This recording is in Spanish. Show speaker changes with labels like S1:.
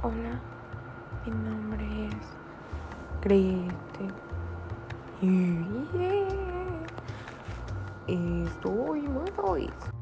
S1: Hola, mi nombre es Kristen. Y estoy muy feliz.